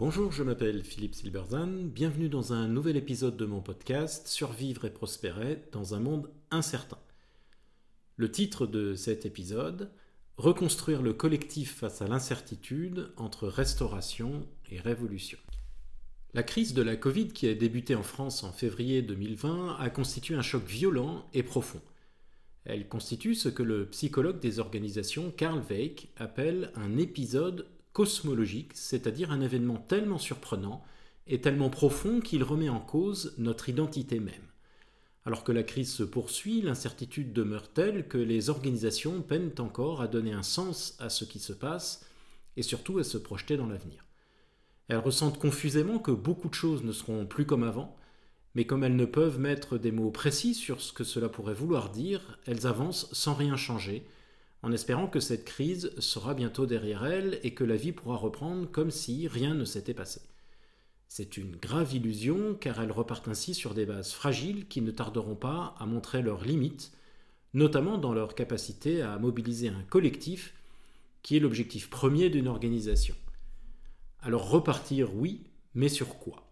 Bonjour, je m'appelle Philippe Silberzan, bienvenue dans un nouvel épisode de mon podcast Survivre et prospérer dans un monde incertain. Le titre de cet épisode Reconstruire le collectif face à l'incertitude entre restauration et révolution. La crise de la Covid qui a débuté en France en février 2020 a constitué un choc violent et profond. Elle constitue ce que le psychologue des organisations Karl Weick appelle un épisode cosmologique, c'est-à-dire un événement tellement surprenant et tellement profond qu'il remet en cause notre identité même. Alors que la crise se poursuit, l'incertitude demeure telle que les organisations peinent encore à donner un sens à ce qui se passe et surtout à se projeter dans l'avenir. Elles ressentent confusément que beaucoup de choses ne seront plus comme avant, mais comme elles ne peuvent mettre des mots précis sur ce que cela pourrait vouloir dire, elles avancent sans rien changer, en espérant que cette crise sera bientôt derrière elles et que la vie pourra reprendre comme si rien ne s'était passé. C'est une grave illusion car elles repartent ainsi sur des bases fragiles qui ne tarderont pas à montrer leurs limites, notamment dans leur capacité à mobiliser un collectif qui est l'objectif premier d'une organisation. Alors repartir, oui, mais sur quoi?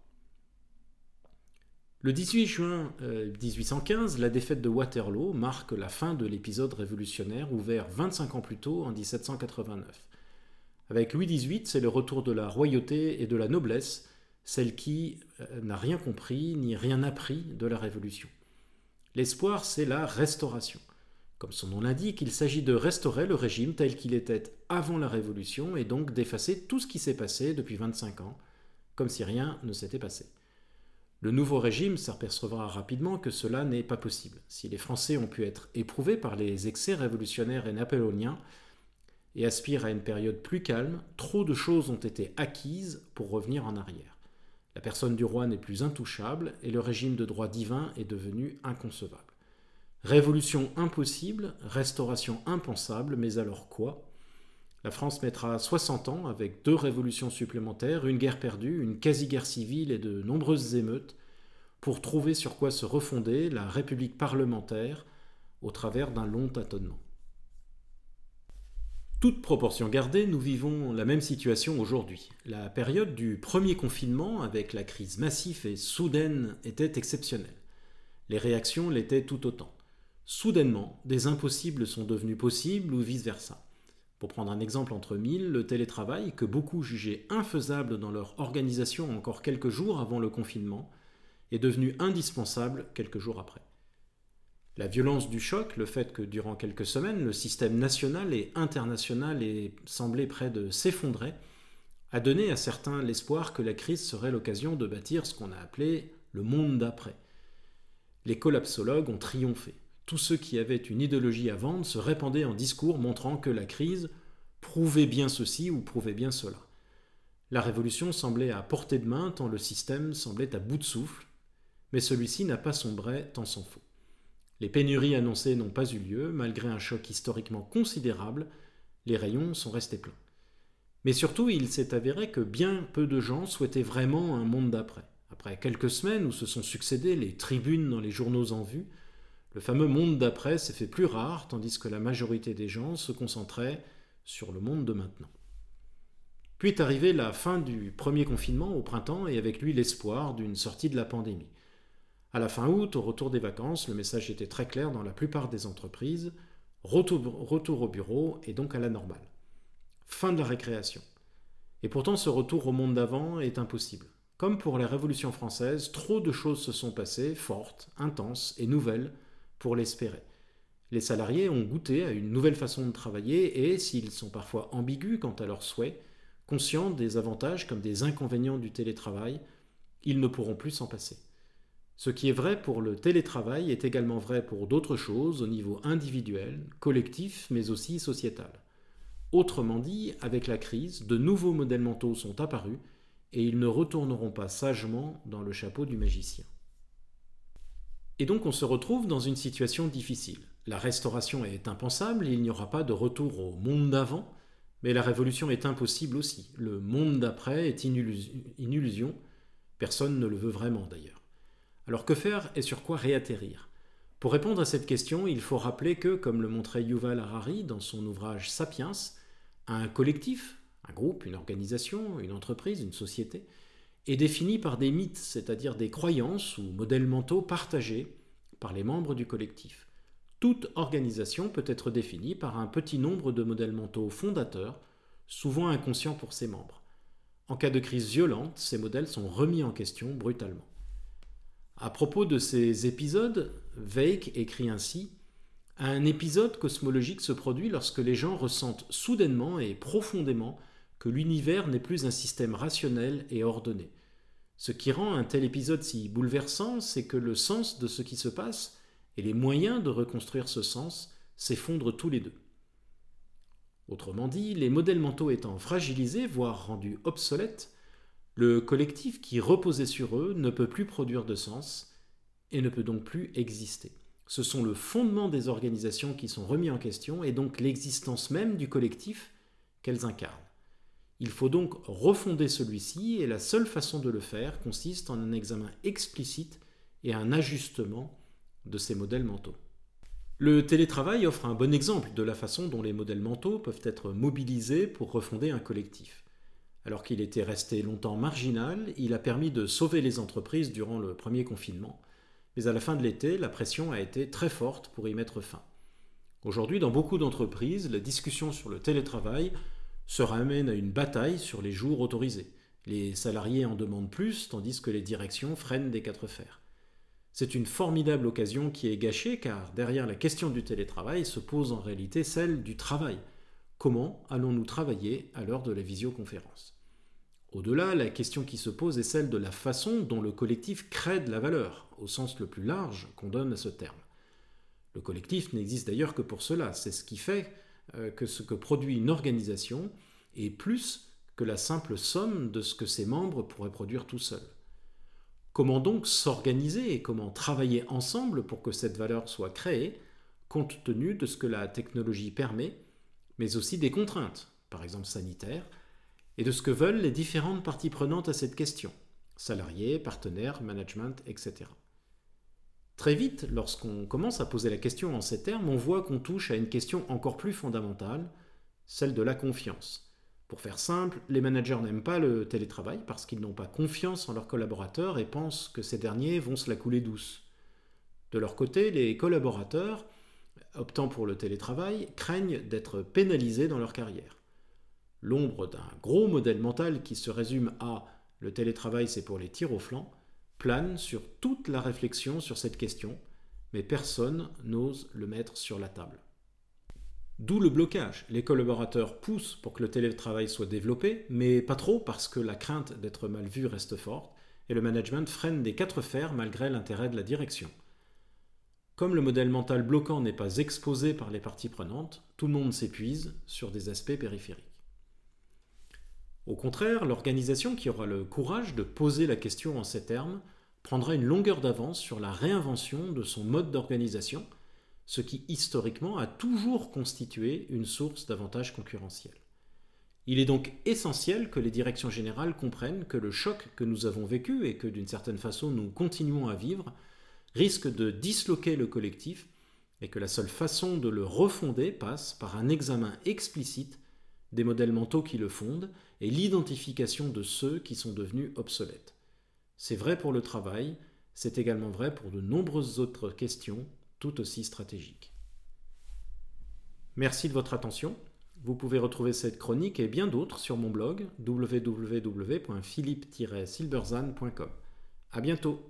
Le 18 juin 1815, euh, la défaite de Waterloo marque la fin de l'épisode révolutionnaire ouvert 25 ans plus tôt en 1789. Avec Louis XVIII, c'est le retour de la royauté et de la noblesse, celle qui euh, n'a rien compris ni rien appris de la Révolution. L'espoir, c'est la restauration. Comme son nom l'indique, il s'agit de restaurer le régime tel qu'il était avant la Révolution et donc d'effacer tout ce qui s'est passé depuis 25 ans, comme si rien ne s'était passé. Le nouveau régime s'apercevra rapidement que cela n'est pas possible. Si les Français ont pu être éprouvés par les excès révolutionnaires et napoléoniens et aspirent à une période plus calme, trop de choses ont été acquises pour revenir en arrière. La personne du roi n'est plus intouchable et le régime de droit divin est devenu inconcevable. Révolution impossible, restauration impensable, mais alors quoi? La France mettra 60 ans avec deux révolutions supplémentaires, une guerre perdue, une quasi-guerre civile et de nombreuses émeutes pour trouver sur quoi se refonder la République parlementaire au travers d'un long tâtonnement. Toute proportion gardée, nous vivons la même situation aujourd'hui. La période du premier confinement, avec la crise massive et soudaine, était exceptionnelle. Les réactions l'étaient tout autant. Soudainement, des impossibles sont devenus possibles ou vice-versa. Pour prendre un exemple entre mille, le télétravail, que beaucoup jugeaient infaisable dans leur organisation encore quelques jours avant le confinement, est devenu indispensable quelques jours après. La violence du choc, le fait que durant quelques semaines le système national et international ait semblé près de s'effondrer, a donné à certains l'espoir que la crise serait l'occasion de bâtir ce qu'on a appelé le monde d'après. Les collapsologues ont triomphé tous ceux qui avaient une idéologie à vendre se répandaient en discours montrant que la crise prouvait bien ceci ou prouvait bien cela. La révolution semblait à portée de main tant le système semblait à bout de souffle, mais celui-ci n'a pas sombré tant s'en faut. Les pénuries annoncées n'ont pas eu lieu, malgré un choc historiquement considérable, les rayons sont restés pleins. Mais surtout, il s'est avéré que bien peu de gens souhaitaient vraiment un monde d'après. Après quelques semaines où se sont succédés les tribunes dans les journaux en vue, le fameux monde d'après s'est fait plus rare, tandis que la majorité des gens se concentraient sur le monde de maintenant. Puis est arrivée la fin du premier confinement au printemps et avec lui l'espoir d'une sortie de la pandémie. À la fin août, au retour des vacances, le message était très clair dans la plupart des entreprises retour, retour au bureau et donc à la normale. Fin de la récréation. Et pourtant, ce retour au monde d'avant est impossible. Comme pour la Révolution française, trop de choses se sont passées, fortes, intenses et nouvelles, pour l'espérer. Les salariés ont goûté à une nouvelle façon de travailler et, s'ils sont parfois ambigus quant à leurs souhaits, conscients des avantages comme des inconvénients du télétravail, ils ne pourront plus s'en passer. Ce qui est vrai pour le télétravail est également vrai pour d'autres choses au niveau individuel, collectif, mais aussi sociétal. Autrement dit, avec la crise, de nouveaux modèles mentaux sont apparus et ils ne retourneront pas sagement dans le chapeau du magicien. Et donc on se retrouve dans une situation difficile. La restauration est impensable, il n'y aura pas de retour au monde d'avant, mais la révolution est impossible aussi. Le monde d'après est une illusion, personne ne le veut vraiment d'ailleurs. Alors que faire et sur quoi réatterrir? Pour répondre à cette question, il faut rappeler que, comme le montrait Yuval Harari dans son ouvrage Sapiens, un collectif, Un groupe, une organisation, une entreprise, une société, est défini par des mythes, c'est-à-dire des croyances ou modèles mentaux partagés par les membres du collectif. Toute organisation peut être définie par un petit nombre de modèles mentaux fondateurs, souvent inconscients pour ses membres. En cas de crise violente, ces modèles sont remis en question brutalement. À propos de ces épisodes, Veik écrit ainsi Un épisode cosmologique se produit lorsque les gens ressentent soudainement et profondément que l'univers n'est plus un système rationnel et ordonné. Ce qui rend un tel épisode si bouleversant, c'est que le sens de ce qui se passe et les moyens de reconstruire ce sens s'effondrent tous les deux. Autrement dit, les modèles mentaux étant fragilisés, voire rendus obsolètes, le collectif qui reposait sur eux ne peut plus produire de sens et ne peut donc plus exister. Ce sont le fondement des organisations qui sont remis en question et donc l'existence même du collectif qu'elles incarnent. Il faut donc refonder celui-ci et la seule façon de le faire consiste en un examen explicite et un ajustement de ces modèles mentaux. Le télétravail offre un bon exemple de la façon dont les modèles mentaux peuvent être mobilisés pour refonder un collectif. Alors qu'il était resté longtemps marginal, il a permis de sauver les entreprises durant le premier confinement. Mais à la fin de l'été, la pression a été très forte pour y mettre fin. Aujourd'hui, dans beaucoup d'entreprises, la discussion sur le télétravail se ramène à une bataille sur les jours autorisés. Les salariés en demandent plus, tandis que les directions freinent des quatre fers. C'est une formidable occasion qui est gâchée car derrière la question du télétravail se pose en réalité celle du travail. Comment allons-nous travailler à l'heure de la visioconférence? Au-delà, la question qui se pose est celle de la façon dont le collectif crée de la valeur, au sens le plus large qu'on donne à ce terme. Le collectif n'existe d'ailleurs que pour cela, c'est ce qui fait que ce que produit une organisation est plus que la simple somme de ce que ses membres pourraient produire tout seuls. Comment donc s'organiser et comment travailler ensemble pour que cette valeur soit créée, compte tenu de ce que la technologie permet, mais aussi des contraintes, par exemple sanitaires, et de ce que veulent les différentes parties prenantes à cette question, salariés, partenaires, management, etc. Très vite, lorsqu'on commence à poser la question en ces termes, on voit qu'on touche à une question encore plus fondamentale, celle de la confiance. Pour faire simple, les managers n'aiment pas le télétravail parce qu'ils n'ont pas confiance en leurs collaborateurs et pensent que ces derniers vont se la couler douce. De leur côté, les collaborateurs, optant pour le télétravail, craignent d'être pénalisés dans leur carrière. L'ombre d'un gros modèle mental qui se résume à le télétravail c'est pour les tirs au flanc plane sur toute la réflexion sur cette question, mais personne n'ose le mettre sur la table. D'où le blocage. Les collaborateurs poussent pour que le télétravail soit développé, mais pas trop parce que la crainte d'être mal vu reste forte, et le management freine des quatre fers malgré l'intérêt de la direction. Comme le modèle mental bloquant n'est pas exposé par les parties prenantes, tout le monde s'épuise sur des aspects périphériques. Au contraire, l'organisation qui aura le courage de poser la question en ces termes prendra une longueur d'avance sur la réinvention de son mode d'organisation, ce qui historiquement a toujours constitué une source d'avantages concurrentiels. Il est donc essentiel que les directions générales comprennent que le choc que nous avons vécu et que d'une certaine façon nous continuons à vivre risque de disloquer le collectif et que la seule façon de le refonder passe par un examen explicite des modèles mentaux qui le fondent et l'identification de ceux qui sont devenus obsolètes. C'est vrai pour le travail, c'est également vrai pour de nombreuses autres questions tout aussi stratégiques. Merci de votre attention. Vous pouvez retrouver cette chronique et bien d'autres sur mon blog www.philippe-silberzan.com. À bientôt.